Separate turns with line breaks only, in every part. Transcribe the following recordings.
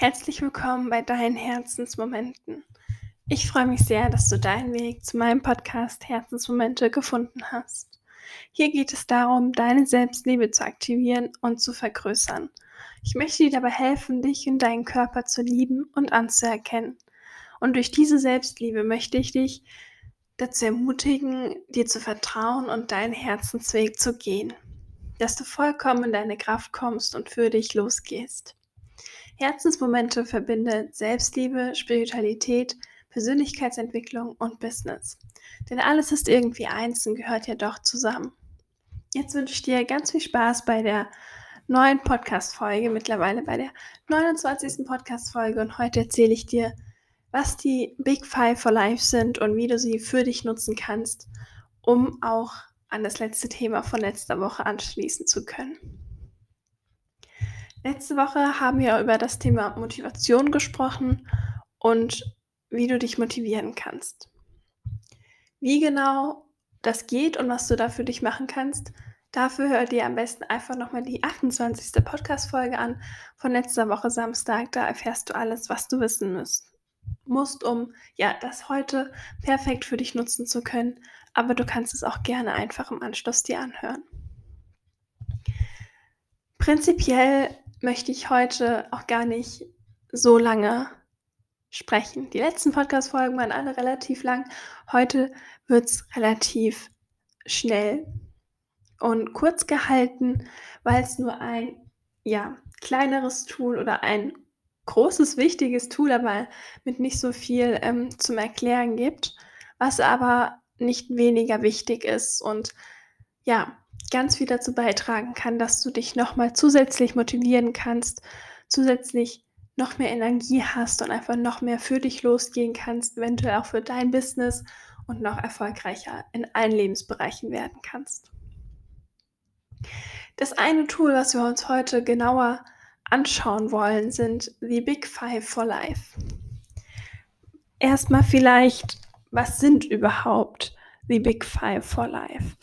Herzlich willkommen bei deinen Herzensmomenten. Ich freue mich sehr, dass du deinen Weg zu meinem Podcast Herzensmomente gefunden hast. Hier geht es darum, deine Selbstliebe zu aktivieren und zu vergrößern. Ich möchte dir dabei helfen, dich und deinen Körper zu lieben und anzuerkennen. Und durch diese Selbstliebe möchte ich dich dazu ermutigen, dir zu vertrauen und deinen Herzensweg zu gehen. Dass du vollkommen in deine Kraft kommst und für dich losgehst. Herzensmomente verbindet Selbstliebe, Spiritualität, Persönlichkeitsentwicklung und Business. Denn alles ist irgendwie eins und gehört ja doch zusammen. Jetzt wünsche ich dir ganz viel Spaß bei der neuen Podcast-Folge, mittlerweile bei der 29. Podcast-Folge. Und heute erzähle ich dir, was die Big Five for Life sind und wie du sie für dich nutzen kannst, um auch an das letzte Thema von letzter Woche anschließen zu können. Letzte Woche haben wir über das Thema Motivation gesprochen und wie du dich motivieren kannst. Wie genau das geht und was du da für dich machen kannst, dafür hör dir am besten einfach nochmal die 28. Podcast-Folge an von letzter Woche Samstag. Da erfährst du alles, was du wissen musst, musst, um ja, das heute perfekt für dich nutzen zu können. Aber du kannst es auch gerne einfach im Anschluss dir anhören. Prinzipiell möchte ich heute auch gar nicht so lange sprechen. Die letzten Podcast-Folgen waren alle relativ lang. Heute wird es relativ schnell und kurz gehalten, weil es nur ein ja, kleineres Tool oder ein großes, wichtiges Tool, aber mit nicht so viel ähm, zum Erklären gibt, was aber nicht weniger wichtig ist und ja, ganz viel dazu beitragen kann, dass du dich nochmal zusätzlich motivieren kannst, zusätzlich noch mehr Energie hast und einfach noch mehr für dich losgehen kannst, eventuell auch für dein Business und noch erfolgreicher in allen Lebensbereichen werden kannst. Das eine Tool, was wir uns heute genauer anschauen wollen, sind die Big Five for Life. Erstmal vielleicht, was sind überhaupt die Big Five for Life?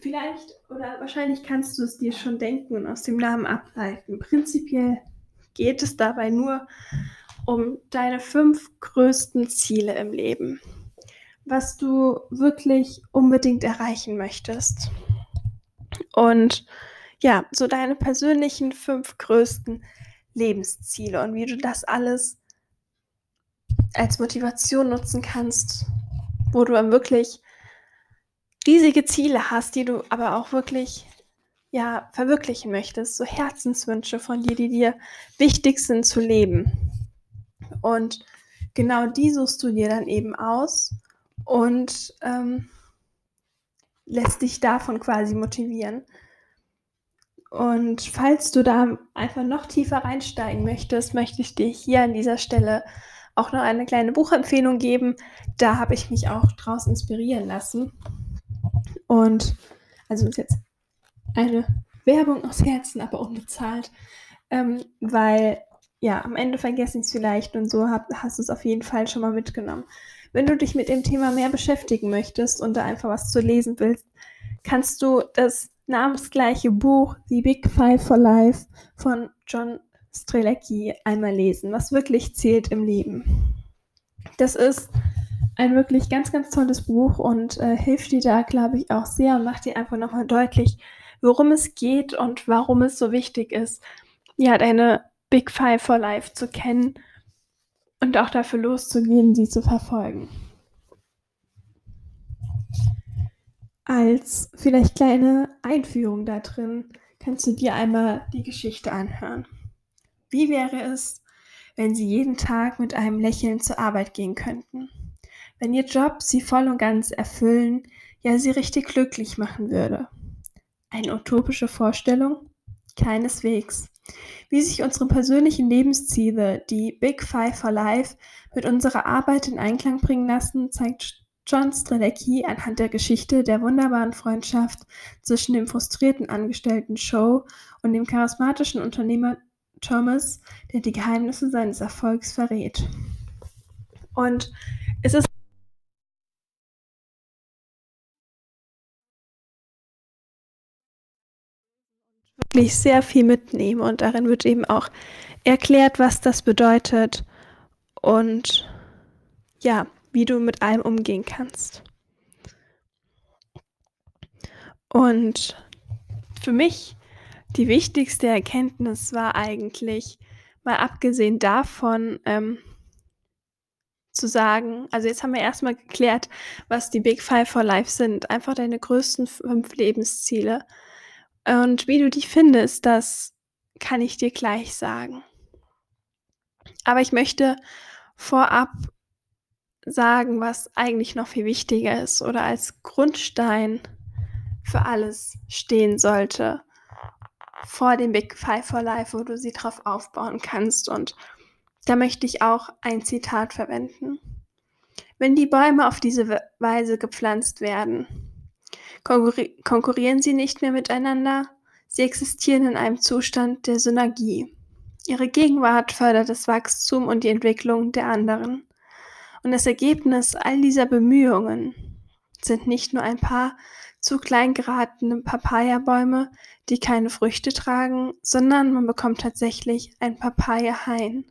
Vielleicht oder wahrscheinlich kannst du es dir schon denken und aus dem Namen ableiten. Prinzipiell geht es dabei nur um deine fünf größten Ziele im Leben, was du wirklich unbedingt erreichen möchtest. Und ja, so deine persönlichen fünf größten Lebensziele und wie du das alles als Motivation nutzen kannst, wo du dann wirklich riesige Ziele hast, die du aber auch wirklich ja verwirklichen möchtest, so Herzenswünsche von dir, die dir wichtig sind zu leben. Und genau die suchst du dir dann eben aus und ähm, lässt dich davon quasi motivieren. Und falls du da einfach noch tiefer reinsteigen möchtest, möchte ich dir hier an dieser Stelle auch noch eine kleine Buchempfehlung geben. Da habe ich mich auch draus inspirieren lassen. Und also ist jetzt eine Werbung aus Herzen, aber unbezahlt, ähm, weil ja, am Ende vergesse ich es vielleicht und so hab, hast du es auf jeden Fall schon mal mitgenommen. Wenn du dich mit dem Thema mehr beschäftigen möchtest und da einfach was zu lesen willst, kannst du das namensgleiche Buch The Big Five for Life von John Strelecki einmal lesen, was wirklich zählt im Leben. Das ist ein wirklich ganz, ganz tolles Buch und äh, hilft dir da, glaube ich, auch sehr und macht dir einfach nochmal deutlich, worum es geht und warum es so wichtig ist, ja, deine Big Five for Life zu kennen und auch dafür loszugehen, sie zu verfolgen. Als vielleicht kleine Einführung da drin kannst du dir einmal die Geschichte anhören. Wie wäre es, wenn Sie jeden Tag mit einem Lächeln zur Arbeit gehen könnten? Wenn ihr Job sie voll und ganz erfüllen, ja sie richtig glücklich machen würde. Eine utopische Vorstellung? Keineswegs. Wie sich unsere persönlichen Lebensziele, die Big Five for Life, mit unserer Arbeit in Einklang bringen lassen, zeigt John Strelecki anhand der Geschichte der wunderbaren Freundschaft zwischen dem frustrierten Angestellten Joe und dem charismatischen Unternehmer Thomas, der die Geheimnisse seines Erfolgs verrät. Und es ist wirklich sehr viel mitnehmen und darin wird eben auch erklärt, was das bedeutet und ja, wie du mit allem umgehen kannst. Und für mich die wichtigste Erkenntnis war eigentlich, mal abgesehen davon, ähm, zu sagen, also jetzt haben wir erstmal geklärt, was die Big Five for Life sind, einfach deine größten fünf Lebensziele. Und wie du die findest, das kann ich dir gleich sagen. Aber ich möchte vorab sagen, was eigentlich noch viel wichtiger ist oder als Grundstein für alles stehen sollte vor dem Big Five for Life, wo du sie drauf aufbauen kannst. Und da möchte ich auch ein Zitat verwenden. Wenn die Bäume auf diese Weise gepflanzt werden, konkurrieren sie nicht mehr miteinander, sie existieren in einem Zustand der Synergie. Ihre Gegenwart fördert das Wachstum und die Entwicklung der anderen. Und das Ergebnis all dieser Bemühungen sind nicht nur ein paar zu klein geratene Papaya-Bäume, die keine Früchte tragen, sondern man bekommt tatsächlich ein Papaya-Hain.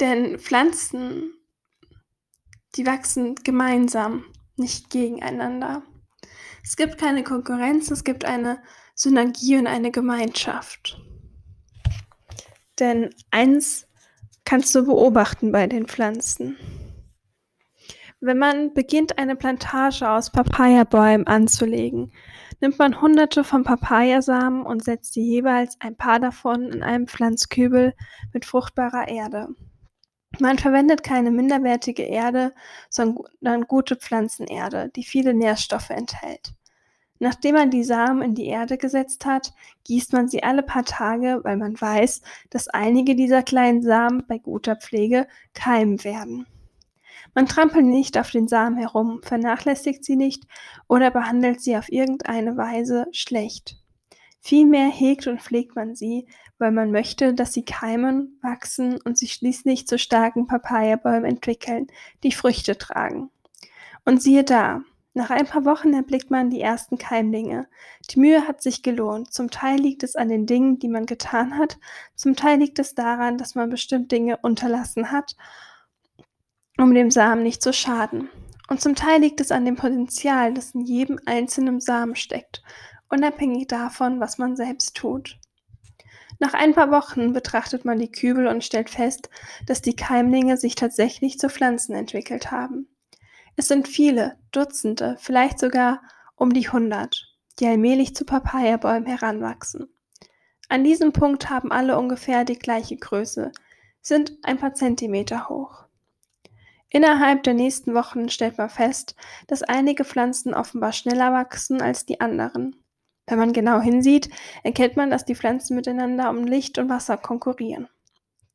Denn Pflanzen, die wachsen gemeinsam, nicht gegeneinander. Es gibt keine Konkurrenz, es gibt eine Synergie und eine Gemeinschaft. Denn eins kannst du beobachten bei den Pflanzen. Wenn man beginnt, eine Plantage aus Papayabäumen anzulegen, nimmt man hunderte von Papayasamen und setzt sie jeweils ein paar davon in einen Pflanzkübel mit fruchtbarer Erde. Man verwendet keine minderwertige Erde, sondern gute Pflanzenerde, die viele Nährstoffe enthält. Nachdem man die Samen in die Erde gesetzt hat, gießt man sie alle paar Tage, weil man weiß, dass einige dieser kleinen Samen bei guter Pflege keimen werden. Man trampelt nicht auf den Samen herum, vernachlässigt sie nicht oder behandelt sie auf irgendeine Weise schlecht. Vielmehr hegt und pflegt man sie, weil man möchte, dass sie keimen, wachsen und sich schließlich zu starken Papayabäumen entwickeln, die Früchte tragen. Und siehe da, nach ein paar Wochen erblickt man die ersten Keimlinge. Die Mühe hat sich gelohnt. Zum Teil liegt es an den Dingen, die man getan hat, zum Teil liegt es daran, dass man bestimmt Dinge unterlassen hat, um dem Samen nicht zu schaden. Und zum Teil liegt es an dem Potenzial, das in jedem einzelnen Samen steckt unabhängig davon, was man selbst tut. Nach ein paar Wochen betrachtet man die Kübel und stellt fest, dass die Keimlinge sich tatsächlich zu Pflanzen entwickelt haben. Es sind viele, Dutzende, vielleicht sogar um die hundert, die allmählich zu Papayabäumen heranwachsen. An diesem Punkt haben alle ungefähr die gleiche Größe, sind ein paar Zentimeter hoch. Innerhalb der nächsten Wochen stellt man fest, dass einige Pflanzen offenbar schneller wachsen als die anderen. Wenn man genau hinsieht, erkennt man, dass die Pflanzen miteinander um Licht und Wasser konkurrieren.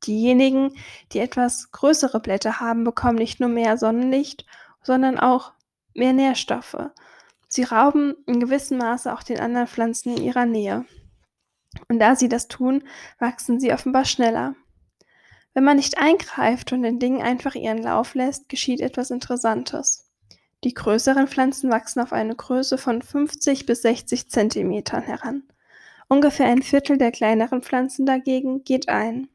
Diejenigen, die etwas größere Blätter haben, bekommen nicht nur mehr Sonnenlicht, sondern auch mehr Nährstoffe. Sie rauben in gewissem Maße auch den anderen Pflanzen in ihrer Nähe. Und da sie das tun, wachsen sie offenbar schneller. Wenn man nicht eingreift und den Dingen einfach ihren Lauf lässt, geschieht etwas Interessantes. Die größeren Pflanzen wachsen auf eine Größe von 50 bis 60 Zentimetern heran. Ungefähr ein Viertel der kleineren Pflanzen dagegen geht ein.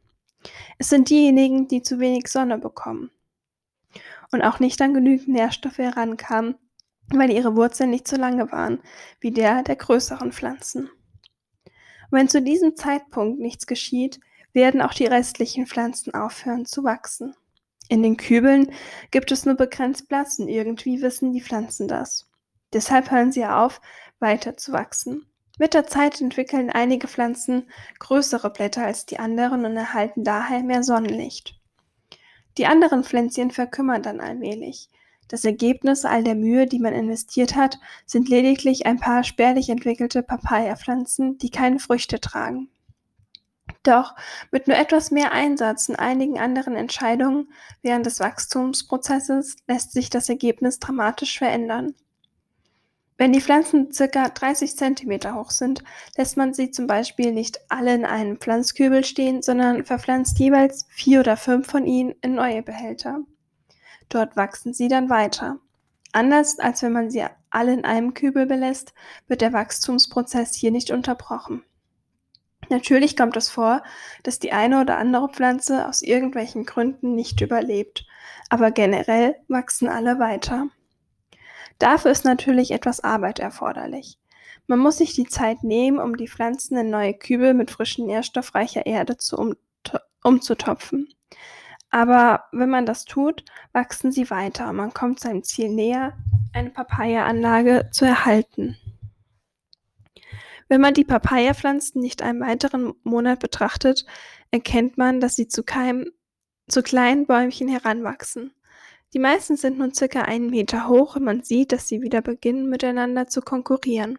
Es sind diejenigen, die zu wenig Sonne bekommen und auch nicht an genügend Nährstoffe herankamen, weil ihre Wurzeln nicht so lange waren wie der der größeren Pflanzen. Wenn zu diesem Zeitpunkt nichts geschieht, werden auch die restlichen Pflanzen aufhören zu wachsen. In den Kübeln gibt es nur begrenzt Platz und irgendwie wissen die Pflanzen das. Deshalb hören sie auf, weiter zu wachsen. Mit der Zeit entwickeln einige Pflanzen größere Blätter als die anderen und erhalten daher mehr Sonnenlicht. Die anderen Pflänzchen verkümmern dann allmählich. Das Ergebnis all der Mühe, die man investiert hat, sind lediglich ein paar spärlich entwickelte Papaya-Pflanzen, die keine Früchte tragen. Doch mit nur etwas mehr Einsatz und einigen anderen Entscheidungen während des Wachstumsprozesses lässt sich das Ergebnis dramatisch verändern. Wenn die Pflanzen ca. 30 cm hoch sind, lässt man sie zum Beispiel nicht alle in einem Pflanzkübel stehen, sondern verpflanzt jeweils vier oder fünf von ihnen in neue Behälter. Dort wachsen sie dann weiter. Anders als wenn man sie alle in einem Kübel belässt, wird der Wachstumsprozess hier nicht unterbrochen. Natürlich kommt es vor, dass die eine oder andere Pflanze aus irgendwelchen Gründen nicht überlebt, aber generell wachsen alle weiter. Dafür ist natürlich etwas Arbeit erforderlich. Man muss sich die Zeit nehmen, um die Pflanzen in neue Kübel mit frischen nährstoffreicher Erde zu um umzutopfen. Aber wenn man das tut, wachsen sie weiter und man kommt seinem Ziel näher, eine Papaya-Anlage zu erhalten. Wenn man die Papaya-Pflanzen nicht einen weiteren Monat betrachtet, erkennt man, dass sie zu, keinem, zu kleinen Bäumchen heranwachsen. Die meisten sind nun circa einen Meter hoch und man sieht, dass sie wieder beginnen miteinander zu konkurrieren.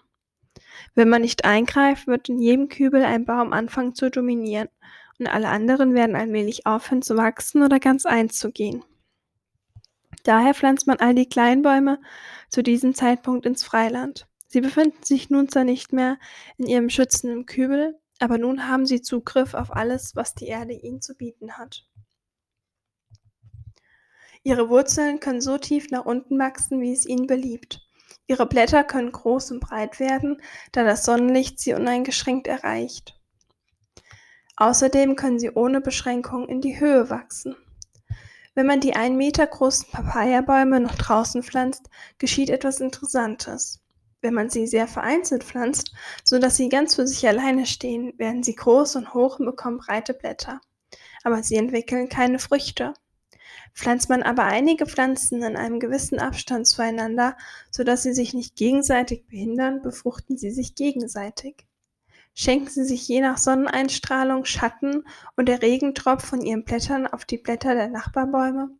Wenn man nicht eingreift, wird in jedem Kübel ein Baum anfangen zu dominieren und alle anderen werden allmählich aufhören zu wachsen oder ganz einzugehen. Daher pflanzt man all die Kleinbäume zu diesem Zeitpunkt ins Freiland. Sie befinden sich nun zwar nicht mehr in ihrem schützenden Kübel, aber nun haben sie Zugriff auf alles, was die Erde ihnen zu bieten hat. Ihre Wurzeln können so tief nach unten wachsen, wie es ihnen beliebt. Ihre Blätter können groß und breit werden, da das Sonnenlicht sie uneingeschränkt erreicht. Außerdem können sie ohne Beschränkung in die Höhe wachsen. Wenn man die einen Meter großen Papaya-Bäume noch draußen pflanzt, geschieht etwas Interessantes. Wenn man sie sehr vereinzelt pflanzt, so dass sie ganz für sich alleine stehen, werden sie groß und hoch und bekommen breite Blätter. Aber sie entwickeln keine Früchte. Pflanzt man aber einige Pflanzen in einem gewissen Abstand zueinander, so dass sie sich nicht gegenseitig behindern, befruchten sie sich gegenseitig. Schenken sie sich je nach Sonneneinstrahlung Schatten und der Regentropf von ihren Blättern auf die Blätter der Nachbarbäume.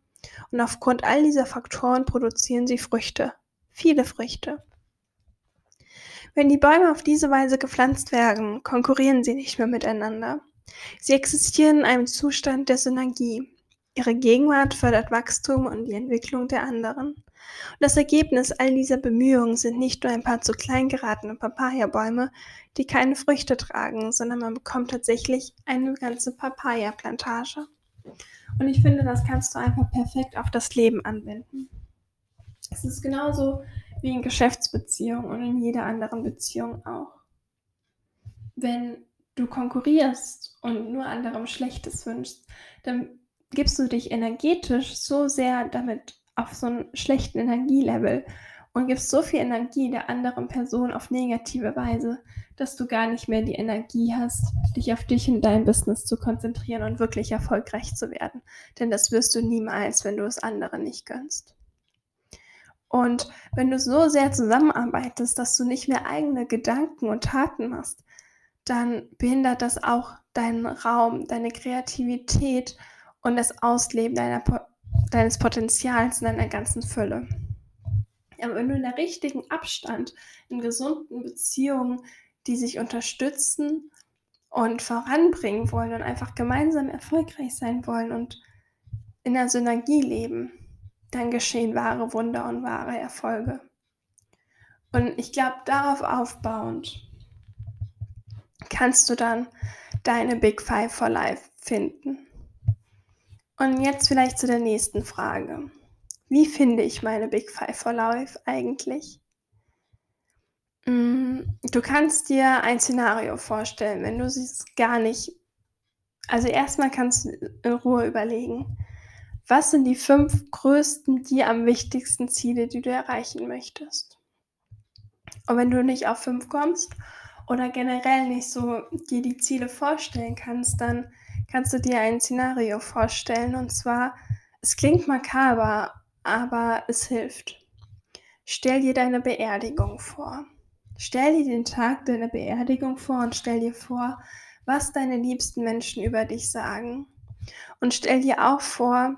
Und aufgrund all dieser Faktoren produzieren sie Früchte. Viele Früchte. Wenn die Bäume auf diese Weise gepflanzt werden, konkurrieren sie nicht mehr miteinander. Sie existieren in einem Zustand der Synergie. Ihre Gegenwart fördert Wachstum und die Entwicklung der anderen. Und das Ergebnis all dieser Bemühungen sind nicht nur ein paar zu klein geratene Papaya-Bäume, die keine Früchte tragen, sondern man bekommt tatsächlich eine ganze Papaya-Plantage. Und ich finde, das kannst du einfach perfekt auf das Leben anwenden. Es ist genauso wie in Geschäftsbeziehungen und in jeder anderen Beziehung auch. Wenn du konkurrierst und nur anderem Schlechtes wünschst, dann gibst du dich energetisch so sehr damit auf so einen schlechten Energielevel und gibst so viel Energie der anderen Person auf negative Weise, dass du gar nicht mehr die Energie hast, dich auf dich und dein Business zu konzentrieren und wirklich erfolgreich zu werden. Denn das wirst du niemals, wenn du es anderen nicht gönnst. Und wenn du so sehr zusammenarbeitest, dass du nicht mehr eigene Gedanken und Taten machst, dann behindert das auch deinen Raum, deine Kreativität und das Ausleben deiner, deines Potenzials in deiner ganzen Fülle. Aber wenn du in der richtigen Abstand, in gesunden Beziehungen, die sich unterstützen und voranbringen wollen und einfach gemeinsam erfolgreich sein wollen und in der Synergie leben, dann geschehen wahre Wunder und wahre Erfolge. Und ich glaube, darauf aufbauend kannst du dann deine Big Five for Life finden. Und jetzt vielleicht zu der nächsten Frage. Wie finde ich meine Big Five for Life eigentlich? Mm, du kannst dir ein Szenario vorstellen, wenn du es gar nicht. Also erstmal kannst du in Ruhe überlegen, was sind die fünf größten, dir am wichtigsten Ziele, die du erreichen möchtest? Und wenn du nicht auf fünf kommst oder generell nicht so dir die Ziele vorstellen kannst, dann kannst du dir ein Szenario vorstellen. Und zwar, es klingt makaber, aber es hilft. Stell dir deine Beerdigung vor. Stell dir den Tag deiner Beerdigung vor und stell dir vor, was deine liebsten Menschen über dich sagen. Und stell dir auch vor,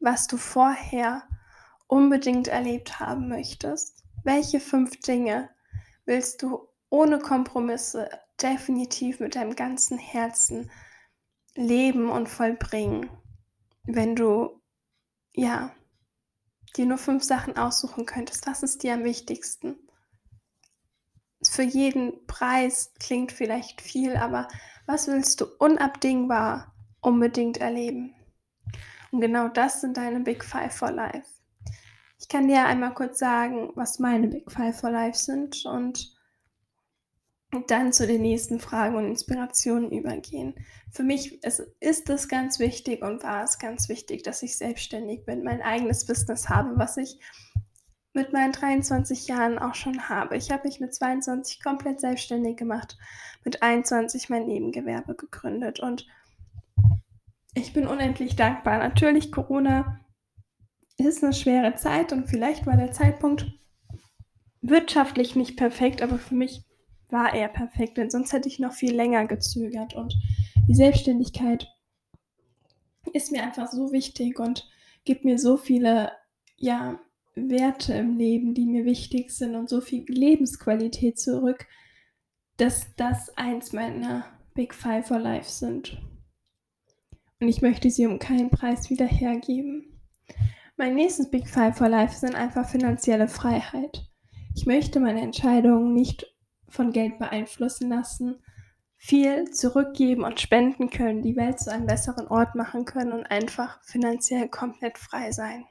was du vorher unbedingt erlebt haben möchtest. Welche fünf Dinge willst du ohne Kompromisse definitiv mit deinem ganzen Herzen leben und vollbringen, wenn du ja dir nur fünf Sachen aussuchen könntest? Was ist dir am wichtigsten? Für jeden Preis klingt vielleicht viel, aber was willst du unabdingbar unbedingt erleben? Und genau das sind deine Big Five for Life. Ich kann dir einmal kurz sagen, was meine Big Five for Life sind und dann zu den nächsten Fragen und Inspirationen übergehen. Für mich ist, ist es ganz wichtig und war es ganz wichtig, dass ich selbstständig bin, mein eigenes Business habe, was ich mit meinen 23 Jahren auch schon habe. Ich habe mich mit 22 komplett selbstständig gemacht, mit 21 mein Nebengewerbe gegründet und ich bin unendlich dankbar. Natürlich, Corona ist eine schwere Zeit und vielleicht war der Zeitpunkt wirtschaftlich nicht perfekt, aber für mich war er perfekt, denn sonst hätte ich noch viel länger gezögert. Und die Selbstständigkeit ist mir einfach so wichtig und gibt mir so viele ja, Werte im Leben, die mir wichtig sind und so viel Lebensqualität zurück, dass das eins meiner Big Five for Life sind. Und ich möchte sie um keinen Preis wieder hergeben. Mein nächstes Big Five for Life sind einfach finanzielle Freiheit. Ich möchte meine Entscheidungen nicht von Geld beeinflussen lassen, viel zurückgeben und spenden können, die Welt zu einem besseren Ort machen können und einfach finanziell komplett frei sein.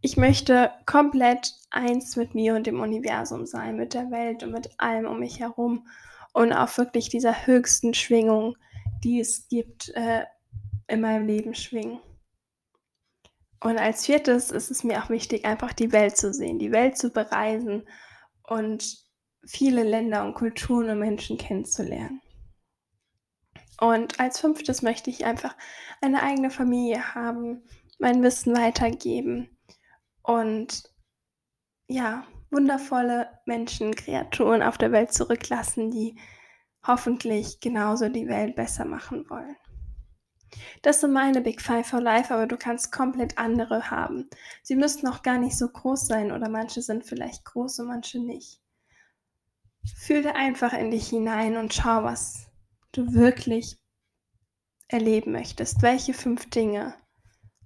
Ich möchte komplett eins mit mir und dem Universum sein, mit der Welt und mit allem um mich herum und auf wirklich dieser höchsten Schwingung, die es gibt, äh, in meinem Leben schwingen. Und als viertes ist es mir auch wichtig, einfach die Welt zu sehen, die Welt zu bereisen und viele Länder und Kulturen und Menschen kennenzulernen. Und als fünftes möchte ich einfach eine eigene Familie haben, mein Wissen weitergeben und ja, wundervolle Menschen, Kreaturen auf der Welt zurücklassen, die hoffentlich genauso die Welt besser machen wollen. Das sind meine Big Five for Life, aber du kannst komplett andere haben. Sie müssten auch gar nicht so groß sein oder manche sind vielleicht groß und manche nicht. Fühle einfach in dich hinein und schau, was du wirklich erleben möchtest. Welche fünf Dinge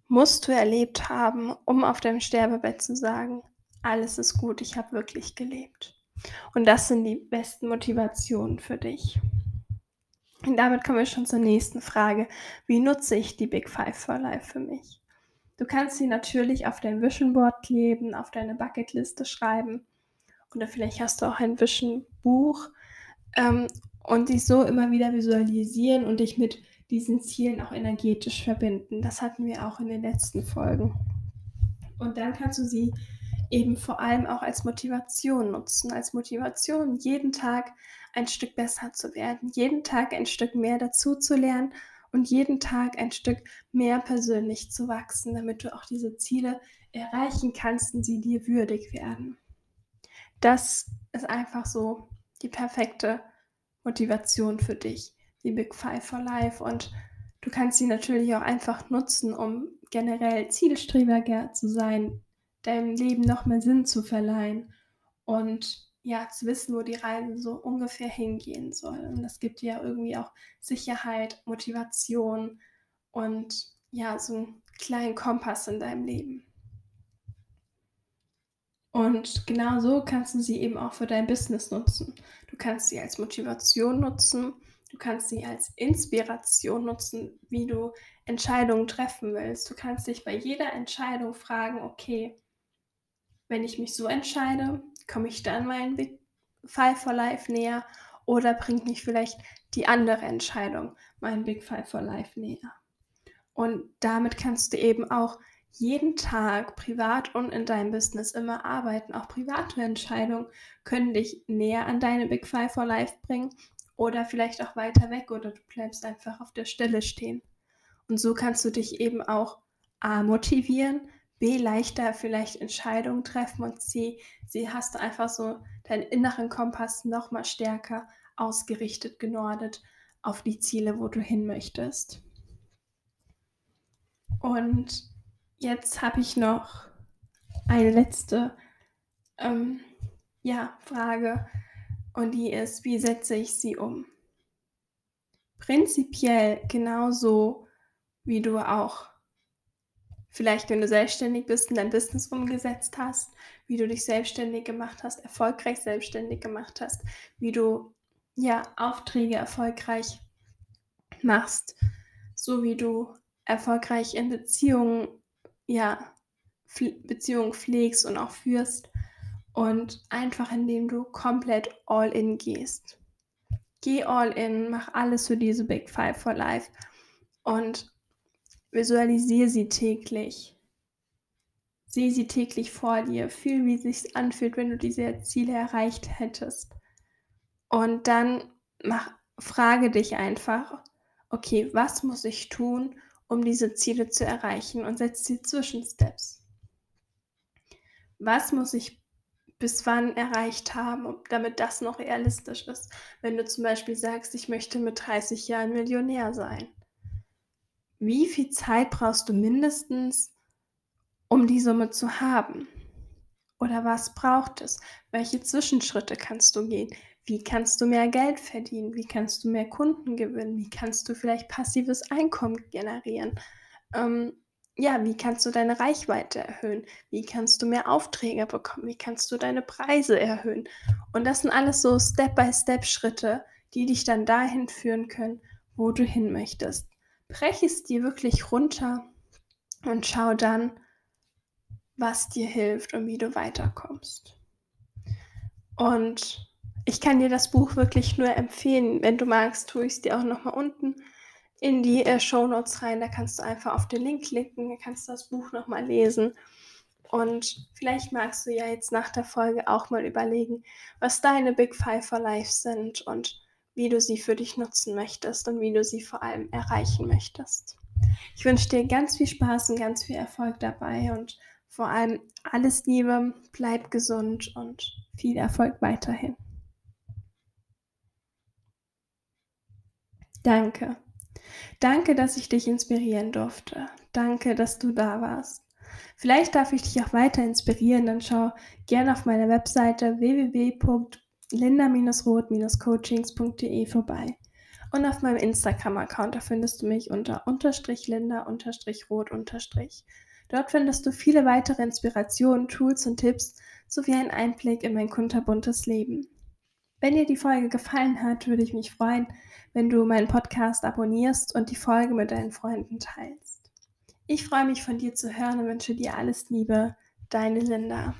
musst du erlebt haben, um auf deinem Sterbebett zu sagen, alles ist gut, ich habe wirklich gelebt. Und das sind die besten Motivationen für dich. Und damit kommen wir schon zur nächsten Frage. Wie nutze ich die Big Five for Life für mich? Du kannst sie natürlich auf dein Vision Board kleben, auf deine Bucketliste schreiben oder vielleicht hast du auch ein Vision Buch ähm, und dich so immer wieder visualisieren und dich mit diesen Zielen auch energetisch verbinden. Das hatten wir auch in den letzten Folgen. Und dann kannst du sie eben vor allem auch als Motivation nutzen, als Motivation, jeden Tag ein Stück besser zu werden, jeden Tag ein Stück mehr dazu zu lernen und jeden Tag ein Stück mehr persönlich zu wachsen, damit du auch diese Ziele erreichen kannst und sie dir würdig werden. Das ist einfach so die perfekte Motivation für dich, die Big Five for Life. Und du kannst sie natürlich auch einfach nutzen, um generell zielstrebiger zu sein, deinem Leben noch mehr Sinn zu verleihen und ja, zu wissen, wo die Reise so ungefähr hingehen soll. Und das gibt dir ja irgendwie auch Sicherheit, Motivation und ja, so einen kleinen Kompass in deinem Leben. Und genau so kannst du sie eben auch für dein Business nutzen. Du kannst sie als Motivation nutzen, du kannst sie als Inspiration nutzen, wie du Entscheidungen treffen willst. Du kannst dich bei jeder Entscheidung fragen, okay, wenn ich mich so entscheide, komme ich dann meinen Big Five for Life näher oder bringt mich vielleicht die andere Entscheidung meinen Big Five for Life näher. Und damit kannst du eben auch jeden Tag privat und in deinem Business immer arbeiten. Auch private Entscheidungen können dich näher an deine Big Five for Life bringen oder vielleicht auch weiter weg oder du bleibst einfach auf der Stelle stehen. Und so kannst du dich eben auch A motivieren, B leichter vielleicht Entscheidungen treffen und C, C hast du einfach so deinen inneren Kompass noch mal stärker ausgerichtet, genordet auf die Ziele, wo du hin möchtest. Und Jetzt habe ich noch eine letzte ähm, ja, Frage und die ist, wie setze ich sie um? Prinzipiell genauso, wie du auch vielleicht, wenn du selbstständig bist und dein Business umgesetzt hast, wie du dich selbstständig gemacht hast, erfolgreich selbstständig gemacht hast, wie du ja Aufträge erfolgreich machst, so wie du erfolgreich in Beziehungen ja, Beziehung pflegst und auch führst. Und einfach indem du komplett all in gehst. Geh all in, mach alles für diese Big Five for Life und visualisiere sie täglich. Sieh sie täglich vor dir. Fühl, wie es sich anfühlt, wenn du diese Ziele erreicht hättest. Und dann mach, frage dich einfach, okay, was muss ich tun, um diese Ziele zu erreichen und setz die Zwischensteps. Was muss ich bis wann erreicht haben, damit das noch realistisch ist? Wenn du zum Beispiel sagst, ich möchte mit 30 Jahren Millionär sein. Wie viel Zeit brauchst du mindestens, um die Summe zu haben? Oder was braucht es? Welche Zwischenschritte kannst du gehen? Wie kannst du mehr Geld verdienen? Wie kannst du mehr Kunden gewinnen? Wie kannst du vielleicht passives Einkommen generieren? Ähm, ja, wie kannst du deine Reichweite erhöhen? Wie kannst du mehr Aufträge bekommen? Wie kannst du deine Preise erhöhen? Und das sind alles so Step-by-Step-Schritte, die dich dann dahin führen können, wo du hin möchtest. Brech es dir wirklich runter und schau dann, was dir hilft und wie du weiterkommst. Und ich kann dir das Buch wirklich nur empfehlen. Wenn du magst, tue ich es dir auch nochmal unten in die äh, Show Notes rein. Da kannst du einfach auf den Link klicken, da kannst du das Buch nochmal lesen. Und vielleicht magst du ja jetzt nach der Folge auch mal überlegen, was deine Big Five for Life sind und wie du sie für dich nutzen möchtest und wie du sie vor allem erreichen möchtest. Ich wünsche dir ganz viel Spaß und ganz viel Erfolg dabei und vor allem alles Liebe, bleib gesund und viel Erfolg weiterhin. Danke. Danke, dass ich dich inspirieren durfte. Danke, dass du da warst. Vielleicht darf ich dich auch weiter inspirieren, dann schau gerne auf meiner Webseite www.linda-roth-coachings.de vorbei. Und auf meinem Instagram-Account, findest du mich unter unterstrich linda unterstrich rot unterstrich. Dort findest du viele weitere Inspirationen, Tools und Tipps sowie einen Einblick in mein kunterbuntes Leben. Wenn dir die Folge gefallen hat, würde ich mich freuen, wenn du meinen Podcast abonnierst und die Folge mit deinen Freunden teilst. Ich freue mich von dir zu hören und wünsche dir alles Liebe, deine Linda.